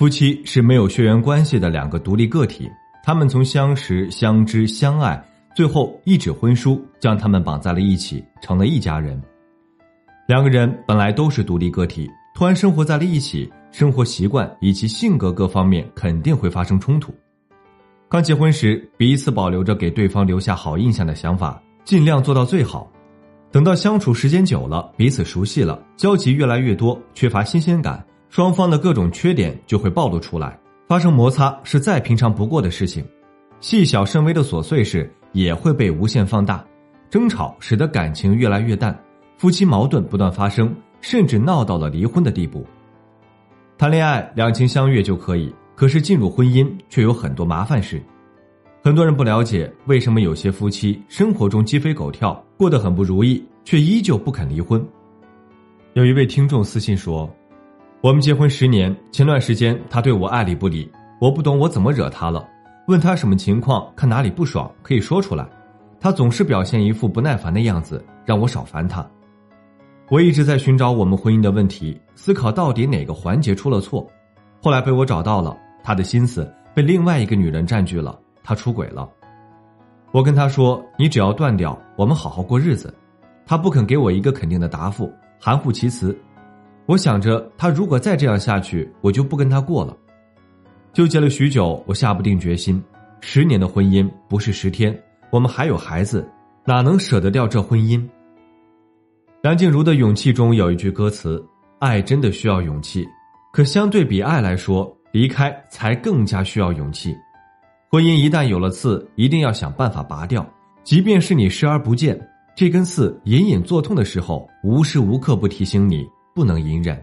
夫妻是没有血缘关系的两个独立个体。他们从相识、相知、相爱，最后一纸婚书将他们绑在了一起，成了一家人。两个人本来都是独立个体，突然生活在了一起，生活习惯以及性格各方面肯定会发生冲突。刚结婚时，彼此保留着给对方留下好印象的想法，尽量做到最好。等到相处时间久了，彼此熟悉了，交集越来越多，缺乏新鲜感，双方的各种缺点就会暴露出来。发生摩擦是再平常不过的事情，细小甚微的琐碎事也会被无限放大，争吵使得感情越来越淡，夫妻矛盾不断发生，甚至闹到了离婚的地步。谈恋爱两情相悦就可以，可是进入婚姻却有很多麻烦事。很多人不了解为什么有些夫妻生活中鸡飞狗跳，过得很不如意，却依旧不肯离婚。有一位听众私信说。我们结婚十年，前段时间他对我爱理不理，我不懂我怎么惹他了。问他什么情况，看哪里不爽可以说出来，他总是表现一副不耐烦的样子，让我少烦他。我一直在寻找我们婚姻的问题，思考到底哪个环节出了错。后来被我找到了，他的心思被另外一个女人占据了，他出轨了。我跟他说：“你只要断掉，我们好好过日子。”他不肯给我一个肯定的答复，含糊其辞。我想着，他如果再这样下去，我就不跟他过了。纠结了许久，我下不定决心。十年的婚姻不是十天，我们还有孩子，哪能舍得掉这婚姻？梁静茹的《勇气》中有一句歌词：“爱真的需要勇气，可相对比爱来说，离开才更加需要勇气。婚姻一旦有了刺，一定要想办法拔掉。即便是你视而不见，这根刺隐隐作痛的时候，无时无刻不提醒你。”不能隐忍。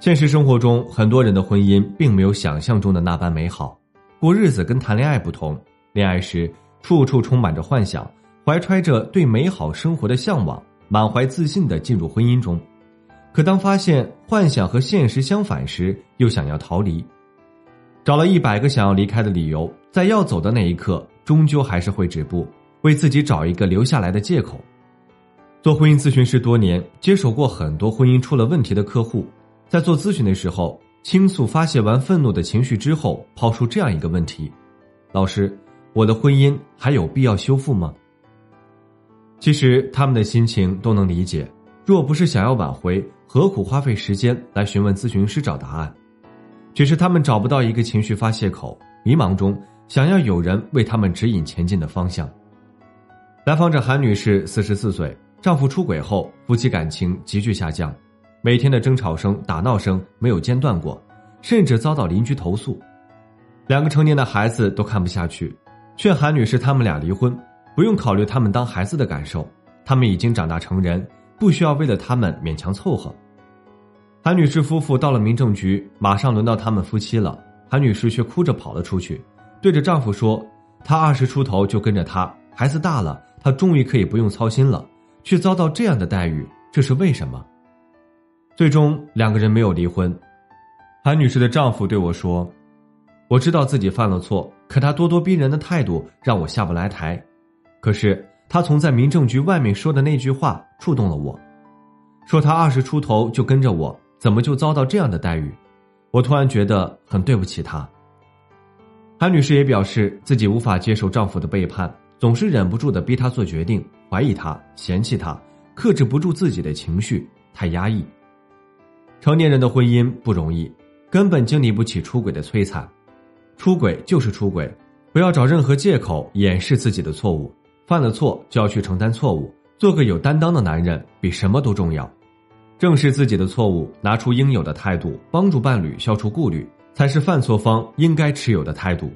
现实生活中，很多人的婚姻并没有想象中的那般美好。过日子跟谈恋爱不同，恋爱时处处充满着幻想，怀揣着对美好生活的向往，满怀自信的进入婚姻中。可当发现幻想和现实相反时，又想要逃离，找了一百个想要离开的理由，在要走的那一刻，终究还是会止步，为自己找一个留下来的借口。做婚姻咨询师多年，接手过很多婚姻出了问题的客户，在做咨询的时候，倾诉发泄完愤怒的情绪之后，抛出这样一个问题：“老师，我的婚姻还有必要修复吗？”其实他们的心情都能理解，若不是想要挽回，何苦花费时间来询问咨询师找答案？只是他们找不到一个情绪发泄口，迷茫中想要有人为他们指引前进的方向。来访者韩女士，四十四岁。丈夫出轨后，夫妻感情急剧下降，每天的争吵声、打闹声没有间断过，甚至遭到邻居投诉。两个成年的孩子都看不下去，劝韩女士他们俩离婚，不用考虑他们当孩子的感受，他们已经长大成人，不需要为了他们勉强凑合。韩女士夫妇到了民政局，马上轮到他们夫妻了，韩女士却哭着跑了出去，对着丈夫说：“她二十出头就跟着他，孩子大了，她终于可以不用操心了。”却遭到这样的待遇，这是为什么？最终两个人没有离婚。韩女士的丈夫对我说：“我知道自己犯了错，可他咄咄逼人的态度让我下不来台。可是他从在民政局外面说的那句话触动了我，说他二十出头就跟着我，怎么就遭到这样的待遇？我突然觉得很对不起他。”韩女士也表示自己无法接受丈夫的背叛。总是忍不住的逼他做决定，怀疑他，嫌弃他，克制不住自己的情绪，太压抑。成年人的婚姻不容易，根本经历不起出轨的摧残。出轨就是出轨，不要找任何借口掩饰自己的错误。犯了错就要去承担错误，做个有担当的男人比什么都重要。正视自己的错误，拿出应有的态度，帮助伴侣消除顾虑，才是犯错方应该持有的态度。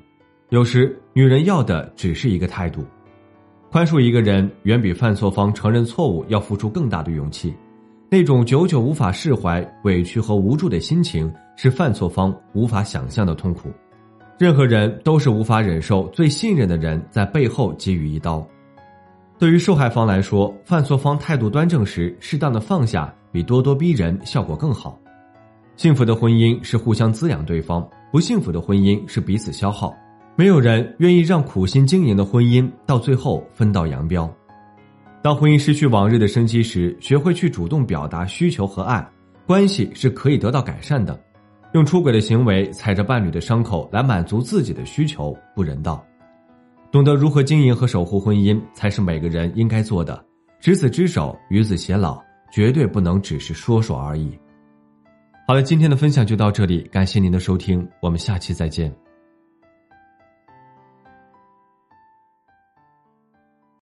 有时，女人要的只是一个态度。宽恕一个人，远比犯错方承认错误要付出更大的勇气。那种久久无法释怀、委屈和无助的心情，是犯错方无法想象的痛苦。任何人都是无法忍受最信任的人在背后给予一刀。对于受害方来说，犯错方态度端正时，适当的放下比咄咄逼人效果更好。幸福的婚姻是互相滋养对方，不幸福的婚姻是彼此消耗。没有人愿意让苦心经营的婚姻到最后分道扬镳。当婚姻失去往日的生机时，学会去主动表达需求和爱，关系是可以得到改善的。用出轨的行为踩着伴侣的伤口来满足自己的需求，不人道。懂得如何经营和守护婚姻，才是每个人应该做的。执子之手，与子偕老，绝对不能只是说说而已。好了，今天的分享就到这里，感谢您的收听，我们下期再见。